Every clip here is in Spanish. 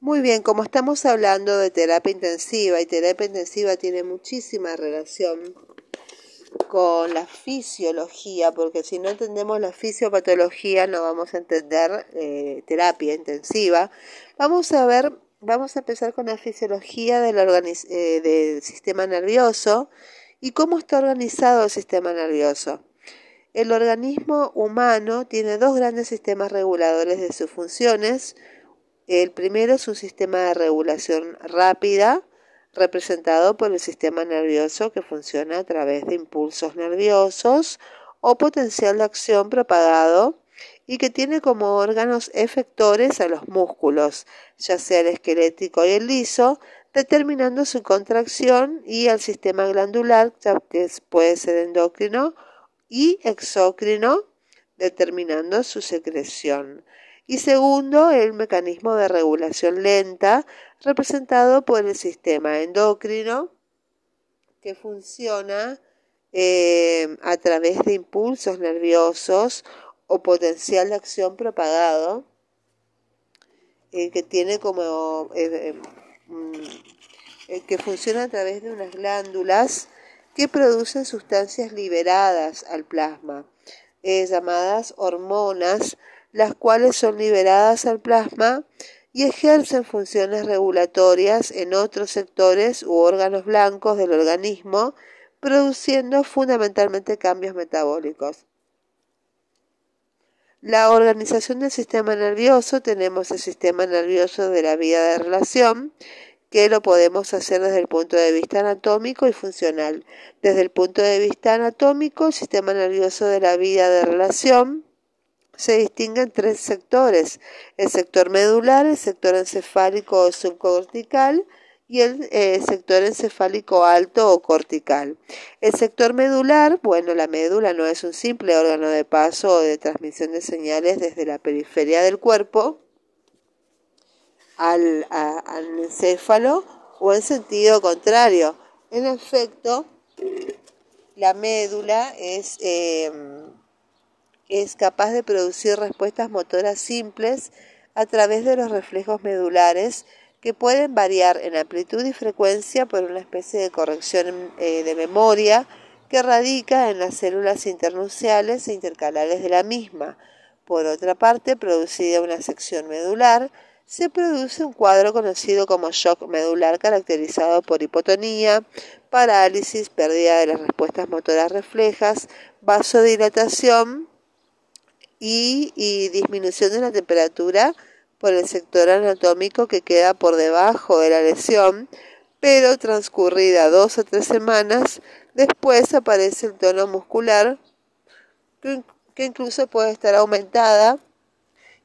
Muy bien, como estamos hablando de terapia intensiva y terapia intensiva tiene muchísima relación con la fisiología, porque si no entendemos la fisiopatología no vamos a entender eh, terapia intensiva. Vamos a ver, vamos a empezar con la fisiología eh, del sistema nervioso y cómo está organizado el sistema nervioso. El organismo humano tiene dos grandes sistemas reguladores de sus funciones. El primero es un sistema de regulación rápida, representado por el sistema nervioso que funciona a través de impulsos nerviosos o potencial de acción propagado y que tiene como órganos efectores a los músculos, ya sea el esquelético y el liso, determinando su contracción y al sistema glandular, que puede ser endocrino y exócrino, determinando su secreción. Y segundo, el mecanismo de regulación lenta, representado por el sistema endocrino, que funciona eh, a través de impulsos nerviosos o potencial de acción propagado, eh, que tiene como eh, mm, que funciona a través de unas glándulas que producen sustancias liberadas al plasma, llamadas hormonas, las cuales son liberadas al plasma y ejercen funciones regulatorias en otros sectores u órganos blancos del organismo, produciendo fundamentalmente cambios metabólicos. La organización del sistema nervioso, tenemos el sistema nervioso de la vía de relación, que lo podemos hacer desde el punto de vista anatómico y funcional. Desde el punto de vista anatómico, el sistema nervioso de la vía de relación se distinguen tres sectores, el sector medular, el sector encefálico o subcortical y el eh, sector encefálico alto o cortical. El sector medular, bueno, la médula no es un simple órgano de paso o de transmisión de señales desde la periferia del cuerpo al, encéfalo o en sentido contrario. En efecto, la médula es... Eh, es capaz de producir respuestas motoras simples a través de los reflejos medulares que pueden variar en amplitud y frecuencia por una especie de corrección eh, de memoria que radica en las células internuciales e intercalares de la misma. Por otra parte, producida una sección medular, se produce un cuadro conocido como shock medular caracterizado por hipotonía, parálisis, pérdida de las respuestas motoras reflejas, vasodilatación, y, disminución de la temperatura por el sector anatómico que queda por debajo de la lesión, pero transcurrida dos o tres semanas, después aparece el tono muscular que, incluso puede estar aumentada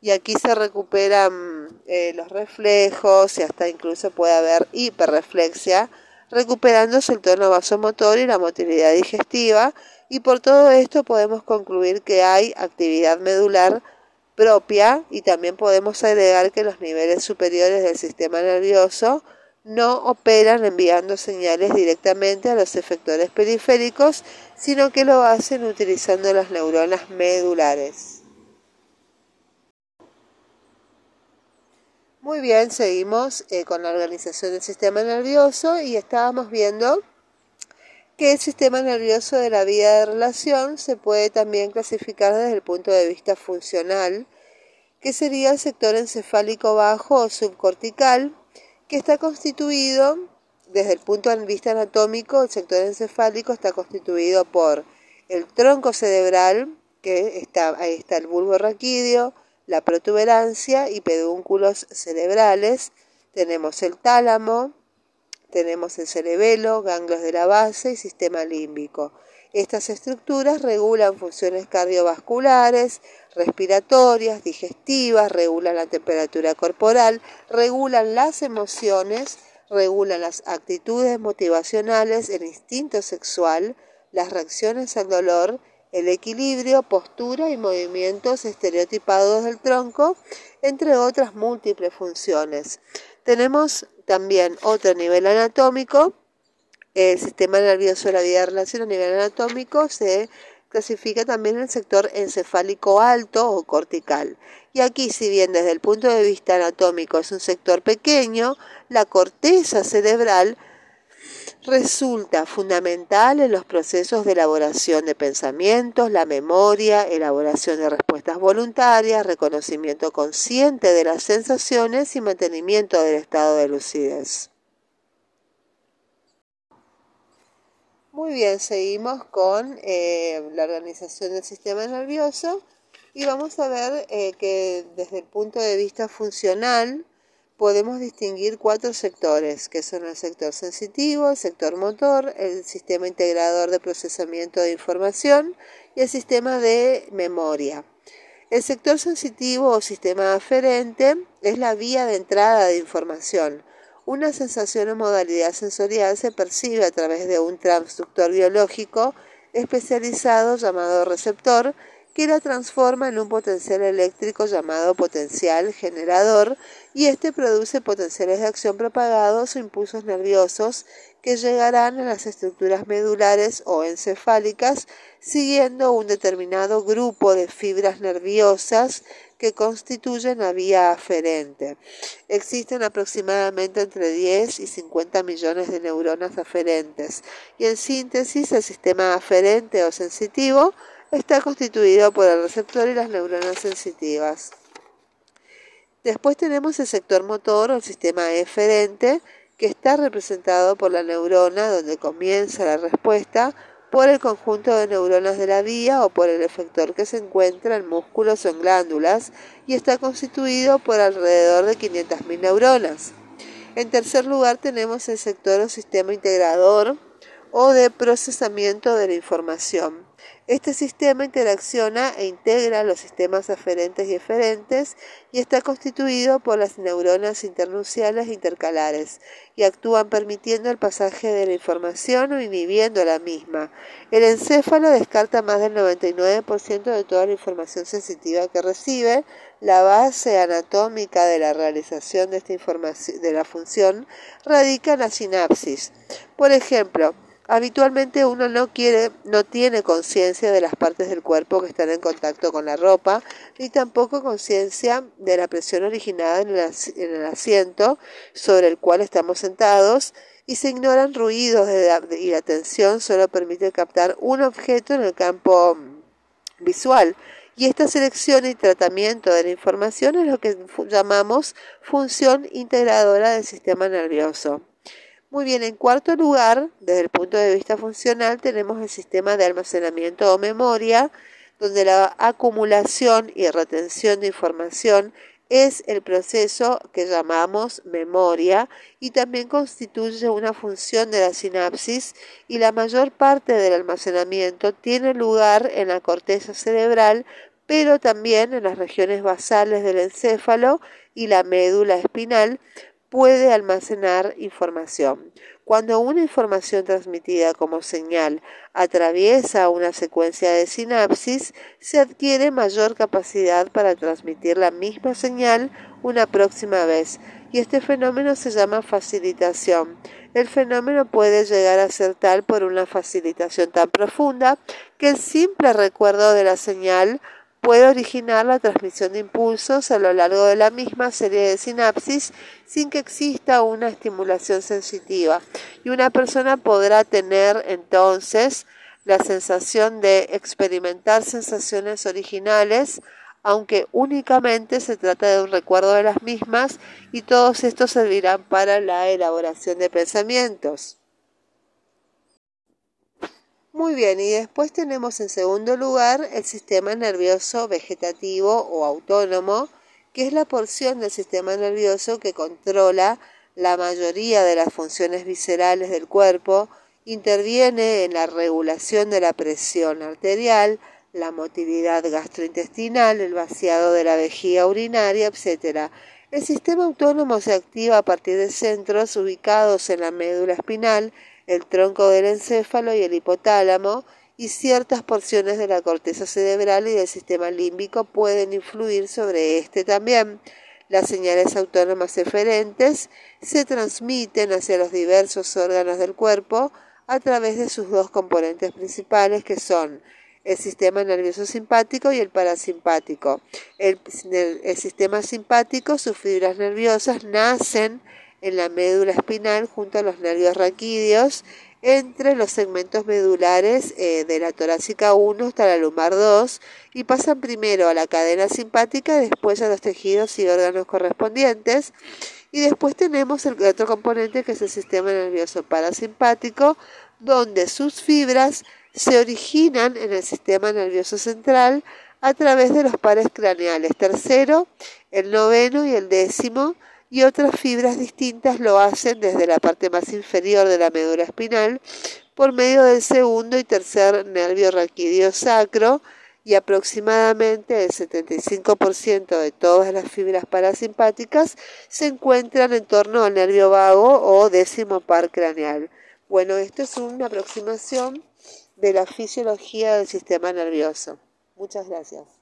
y aquí se recuperan eh, los reflejos y hasta incluso puede haber hiperreflexia, recuperándose el tono vasomotor y la motilidad digestiva y por todo esto podemos concluir que hay actividad medular propia y también podemos agregar que los niveles superiores del sistema nervioso no operan enviando señales directamente a los efectores periféricos, sino que lo hacen utilizando las neuronas medulares. Muy bien, seguimos eh, con la organización del sistema nervioso y estábamos viendo que el sistema nervioso de la vía de relación se puede también clasificar desde el punto de vista funcional, que sería el sector encefálico bajo o subcortical, que está constituido, desde el punto de vista anatómico, el sector encefálico está constituido por el tronco cerebral, que está, ahí está el bulbo raquídeo, la protuberancia y pedúnculos cerebrales, tenemos el tálamo, tenemos el cerebelo, ganglios de la base y sistema límbico. Estas estructuras regulan funciones cardiovasculares, respiratorias, digestivas, regulan la temperatura corporal, regulan las emociones, regulan las actitudes motivacionales, el instinto sexual, las reacciones al dolor, el equilibrio, postura y movimientos estereotipados del tronco, entre otras múltiples funciones. Tenemos también otro nivel anatómico, el sistema nervioso de la vida relación a nivel anatómico se clasifica también el sector encefálico alto o cortical. Y aquí, si bien desde el punto de vista anatómico es un sector pequeño, la corteza cerebral resulta fundamental en los procesos de elaboración de pensamientos, la memoria, elaboración de respuestas voluntarias, reconocimiento consciente de las sensaciones y mantenimiento del estado de lucidez. Muy bien, seguimos con eh, la organización del sistema nervioso y vamos a ver eh, que desde el punto de vista funcional, podemos distinguir cuatro sectores, que son el sector sensitivo, el sector motor, el sistema integrador de procesamiento de información y el sistema de memoria. El sector sensitivo o sistema aferente es la vía de entrada de información. Una sensación o modalidad sensorial se percibe a través de un transductor biológico especializado llamado receptor que la transforma en un potencial eléctrico llamado potencial generador y este produce potenciales de acción propagados o impulsos nerviosos que llegarán a las estructuras medulares o encefálicas siguiendo un determinado grupo de fibras nerviosas que constituyen la vía aferente. Existen aproximadamente entre 10 y 50 millones de neuronas aferentes y en síntesis el sistema aferente o sensitivo está constituido por el receptor y las neuronas sensitivas. Después tenemos el sector motor o el sistema eferente, que está representado por la neurona donde comienza la respuesta, por el conjunto de neuronas de la vía o por el efector que se encuentra en músculos o en glándulas y está constituido por alrededor de 500.000 neuronas. En tercer lugar tenemos el sector o sistema integrador o de procesamiento de la información. Este sistema interacciona e integra los sistemas aferentes y eferentes y está constituido por las neuronas internuciales intercalares y actúan permitiendo el pasaje de la información o inhibiendo la misma. El encéfalo descarta más del 99% de toda la información sensitiva que recibe. La base anatómica de la realización de esta información de la función radica en la sinapsis. Por ejemplo, Habitualmente uno no quiere, no tiene conciencia de las partes del cuerpo que están en contacto con la ropa, ni tampoco conciencia de la presión originada en el, asiento sobre el cual estamos sentados, y se ignoran ruidos y la atención solo permite captar un objeto en el campo visual. Y esta selección y tratamiento de la información es lo que llamamos función integradora del sistema nervioso. Muy bien, en cuarto lugar, desde el punto de vista funcional, tenemos el sistema de almacenamiento o memoria, donde la acumulación y retención de información es el proceso que llamamos memoria y también constituye una función de la sinapsis y la mayor parte del almacenamiento tiene lugar en la corteza cerebral, pero también en las regiones basales del encéfalo y la médula espinal, puede almacenar información. Cuando una información transmitida como señal atraviesa una secuencia de sinapsis, se adquiere mayor capacidad para transmitir la misma señal una próxima vez, y este fenómeno se llama facilitación. El fenómeno puede llegar a ser tal por una facilitación tan profunda que el simple recuerdo de la señal puede originar la transmisión de impulsos a lo largo de la misma serie de sinapsis sin que exista una estimulación sensitiva y una persona podrá tener entonces la sensación de experimentar sensaciones originales aunque únicamente se trata de un recuerdo de las mismas y todos estos servirán para la elaboración de pensamientos. Muy bien, y después tenemos en segundo lugar el sistema nervioso vegetativo o autónomo, que es la porción del sistema nervioso que controla la mayoría de las funciones viscerales del cuerpo, interviene en la regulación de la presión arterial, la motilidad gastrointestinal, el vaciado de la vejiga urinaria, etc. El sistema autónomo se activa a partir de centros ubicados en la médula espinal, el tronco del encéfalo y el hipotálamo, y ciertas porciones de la corteza cerebral y del sistema límbico pueden influir sobre este también. Las señales autónomas eferentes se transmiten hacia los diversos órganos del cuerpo a través de sus dos componentes principales que son el sistema nervioso simpático y el parasimpático. El, sistema simpático, sus fibras nerviosas nacen en la médula espinal junto a los nervios raquídeos entre los segmentos medulares eh, de la torácica 1 hasta la lumbar 2 y pasan primero a la cadena simpática después a los tejidos y órganos correspondientes. Y después tenemos el otro componente que es el sistema nervioso parasimpático, donde sus fibras se originan en el sistema nervioso central a través de los pares craneales tercero, el noveno y el décimo, y otras fibras distintas lo hacen desde la parte más inferior de la médula espinal por medio del segundo y tercer nervio raquídeo sacro y aproximadamente el 75% de todas las fibras parasimpáticas se encuentran en torno al nervio vago o décimo par craneal. Bueno, esto es una aproximación de la fisiología del sistema nervioso. Muchas gracias.